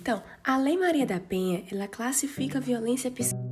Então, a Lei Maria da Penha, ela classifica a violência psicológica